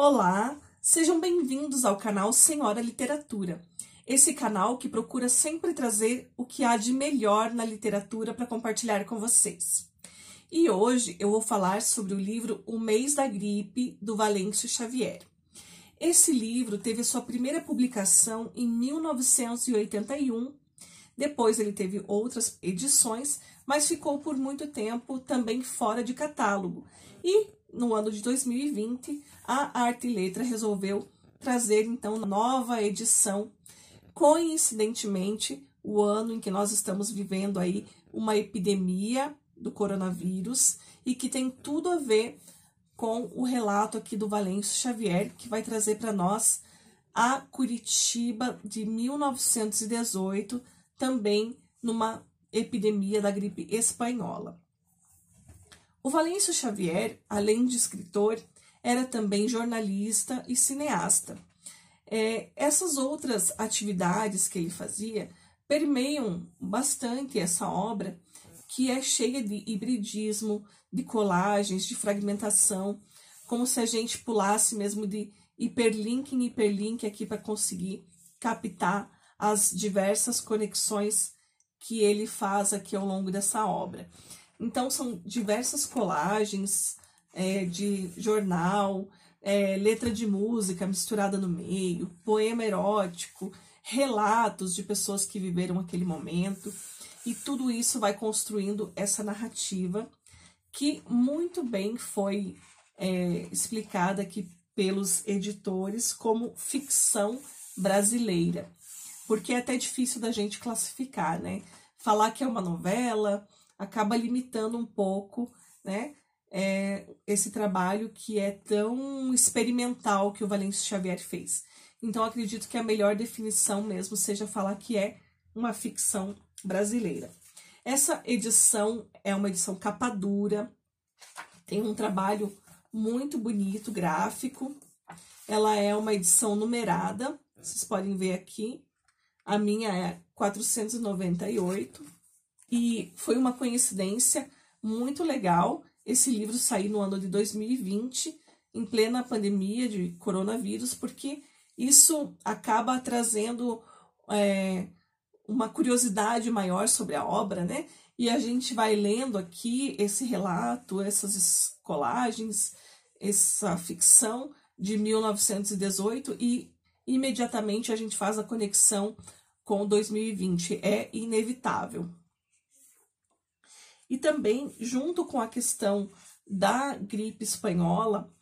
Olá, sejam bem-vindos ao canal Senhora Literatura. Esse canal que procura sempre trazer o que há de melhor na literatura para compartilhar com vocês. E hoje eu vou falar sobre o livro O Mês da Gripe, do Valêncio Xavier. Esse livro teve sua primeira publicação em 1981, depois ele teve outras edições, mas ficou por muito tempo também fora de catálogo. E no ano de 2020, a Arte e Letra resolveu trazer então nova edição, coincidentemente, o ano em que nós estamos vivendo aí uma epidemia do coronavírus e que tem tudo a ver com o relato aqui do Valêncio Xavier, que vai trazer para nós a Curitiba de 1918, também numa epidemia da gripe espanhola. O Valêncio Xavier, além de escritor, era também jornalista e cineasta. É, essas outras atividades que ele fazia permeiam bastante essa obra, que é cheia de hibridismo, de colagens, de fragmentação, como se a gente pulasse mesmo de hiperlink em hiperlink aqui para conseguir captar as diversas conexões que ele faz aqui ao longo dessa obra. Então, são diversas colagens é, de jornal, é, letra de música misturada no meio, poema erótico, relatos de pessoas que viveram aquele momento, e tudo isso vai construindo essa narrativa que muito bem foi é, explicada aqui pelos editores como ficção brasileira, porque é até difícil da gente classificar, né? Falar que é uma novela, acaba limitando um pouco, né, é, esse trabalho que é tão experimental que o Valêncio Xavier fez. Então, acredito que a melhor definição mesmo seja falar que é uma ficção brasileira. Essa edição é uma edição capa dura, tem um trabalho muito bonito, gráfico. Ela é uma edição numerada, vocês podem ver aqui. A minha é 498. E foi uma coincidência muito legal esse livro sair no ano de 2020, em plena pandemia de coronavírus, porque isso acaba trazendo é, uma curiosidade maior sobre a obra, né? E a gente vai lendo aqui esse relato, essas colagens, essa ficção de 1918 e imediatamente a gente faz a conexão com 2020. É inevitável. E também, junto com a questão da gripe espanhola,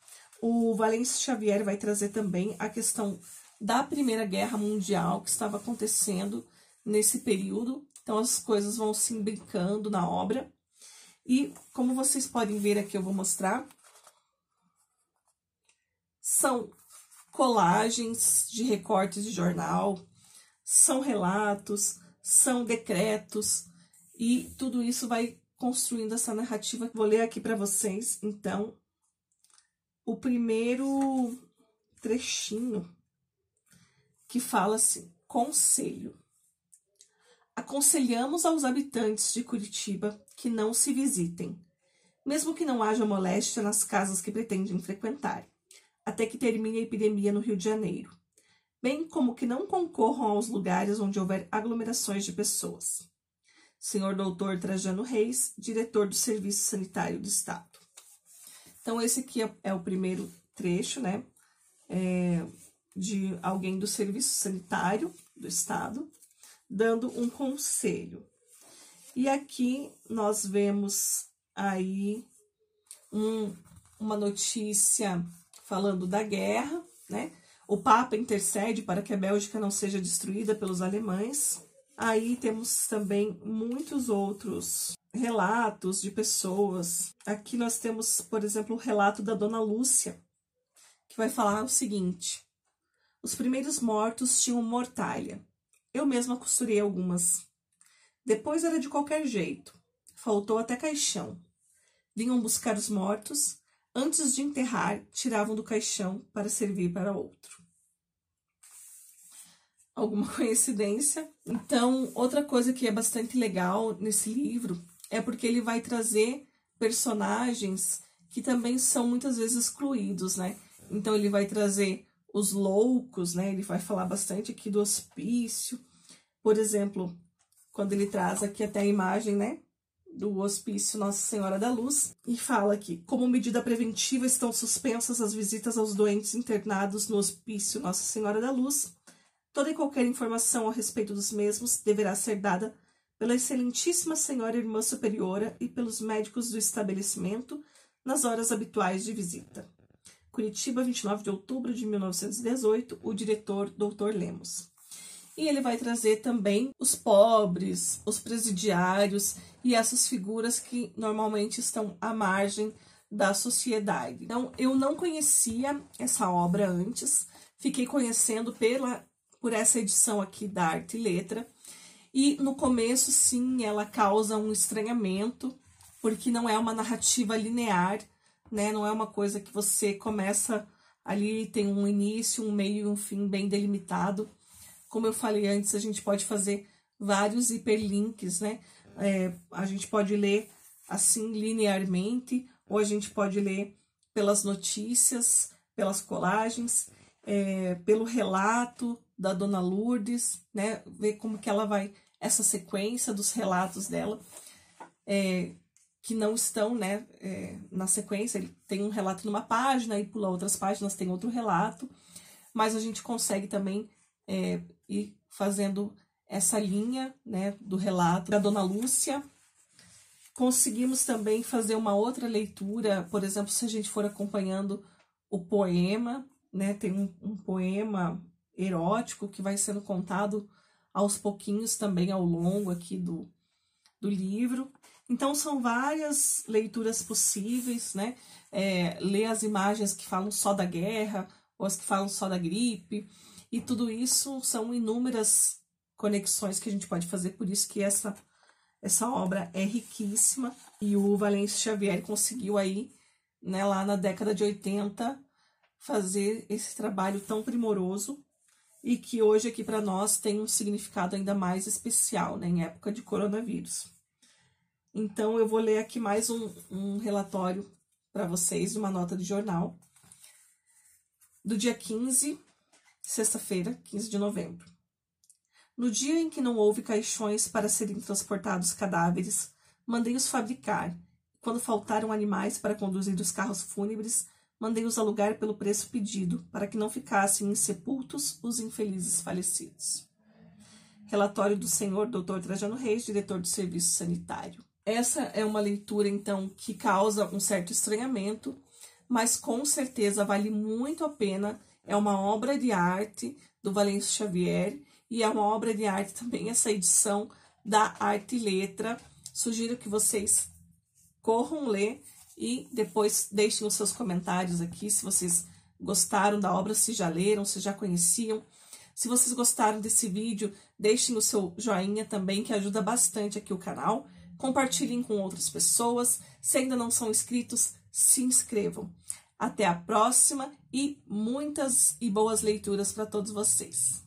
o Valêncio Xavier vai trazer também a questão da Primeira Guerra Mundial que estava acontecendo nesse período. Então, as coisas vão se brincando na obra. E, como vocês podem ver aqui, eu vou mostrar, são colagens de recortes de jornal, são relatos, são decretos, e tudo isso vai construindo essa narrativa. Vou ler aqui para vocês, então, o primeiro trechinho que fala assim: Conselho. Aconselhamos aos habitantes de Curitiba que não se visitem, mesmo que não haja moléstia nas casas que pretendem frequentar, até que termine a epidemia no Rio de Janeiro, bem como que não concorram aos lugares onde houver aglomerações de pessoas senhor doutor Trajano Reis, diretor do Serviço Sanitário do Estado. Então, esse aqui é, é o primeiro trecho, né, é, de alguém do Serviço Sanitário do Estado, dando um conselho. E aqui nós vemos aí um, uma notícia falando da guerra, né? O Papa intercede para que a Bélgica não seja destruída pelos alemães. Aí temos também muitos outros relatos de pessoas. Aqui nós temos, por exemplo, o relato da dona Lúcia, que vai falar o seguinte: Os primeiros mortos tinham mortalha. Eu mesma costurei algumas. Depois era de qualquer jeito. Faltou até caixão. Vinham buscar os mortos. Antes de enterrar, tiravam do caixão para servir para outro alguma coincidência. Então, outra coisa que é bastante legal nesse livro é porque ele vai trazer personagens que também são muitas vezes excluídos, né? Então, ele vai trazer os loucos, né? Ele vai falar bastante aqui do hospício. Por exemplo, quando ele traz aqui até a imagem, né? Do hospício Nossa Senhora da Luz, e fala aqui: como medida preventiva estão suspensas as visitas aos doentes internados no hospício Nossa Senhora da Luz. Toda e qualquer informação a respeito dos mesmos deverá ser dada pela Excelentíssima Senhora Irmã Superiora e pelos médicos do estabelecimento nas horas habituais de visita. Curitiba, 29 de outubro de 1918, o diretor Dr. Lemos. E ele vai trazer também os pobres, os presidiários e essas figuras que normalmente estão à margem da sociedade. Então, eu não conhecia essa obra antes, fiquei conhecendo pela por essa edição aqui da Arte e Letra. E no começo, sim, ela causa um estranhamento, porque não é uma narrativa linear, né? Não é uma coisa que você começa ali, tem um início, um meio e um fim bem delimitado. Como eu falei antes, a gente pode fazer vários hiperlinks, né? É, a gente pode ler assim linearmente, ou a gente pode ler pelas notícias, pelas colagens, é, pelo relato da Dona Lourdes, né? Ver como que ela vai, essa sequência dos relatos dela. É, que não estão né, é, na sequência. Ele tem um relato numa página e pula outras páginas, tem outro relato, mas a gente consegue também é, ir fazendo essa linha né, do relato da Dona Lúcia. Conseguimos também fazer uma outra leitura, por exemplo, se a gente for acompanhando o poema, né, tem um, um poema erótico que vai sendo contado aos pouquinhos também ao longo aqui do, do livro. Então, são várias leituras possíveis, né? É, ler as imagens que falam só da guerra, ou as que falam só da gripe, e tudo isso são inúmeras conexões que a gente pode fazer, por isso que essa, essa obra é riquíssima, e o Valêncio Xavier conseguiu aí, né, lá na década de 80, fazer esse trabalho tão primoroso, e que hoje aqui para nós tem um significado ainda mais especial, né, em época de coronavírus. Então, eu vou ler aqui mais um, um relatório para vocês, uma nota de jornal, do dia 15, sexta-feira, 15 de novembro. No dia em que não houve caixões para serem transportados cadáveres, mandei-os fabricar. Quando faltaram animais para conduzir os carros fúnebres, mandei-os alugar pelo preço pedido, para que não ficassem insepultos os infelizes falecidos. Relatório do senhor Dr. Trajano Reis, diretor do Serviço Sanitário. Essa é uma leitura, então, que causa um certo estranhamento, mas com certeza vale muito a pena. É uma obra de arte do Valêncio Xavier e é uma obra de arte também essa edição da Arte e Letra. Sugiro que vocês corram ler e depois deixem os seus comentários aqui se vocês gostaram da obra, se já leram, se já conheciam. Se vocês gostaram desse vídeo, deixem o seu joinha também, que ajuda bastante aqui o canal compartilhem com outras pessoas. Se ainda não são inscritos, se inscrevam. Até a próxima e muitas e boas leituras para todos vocês.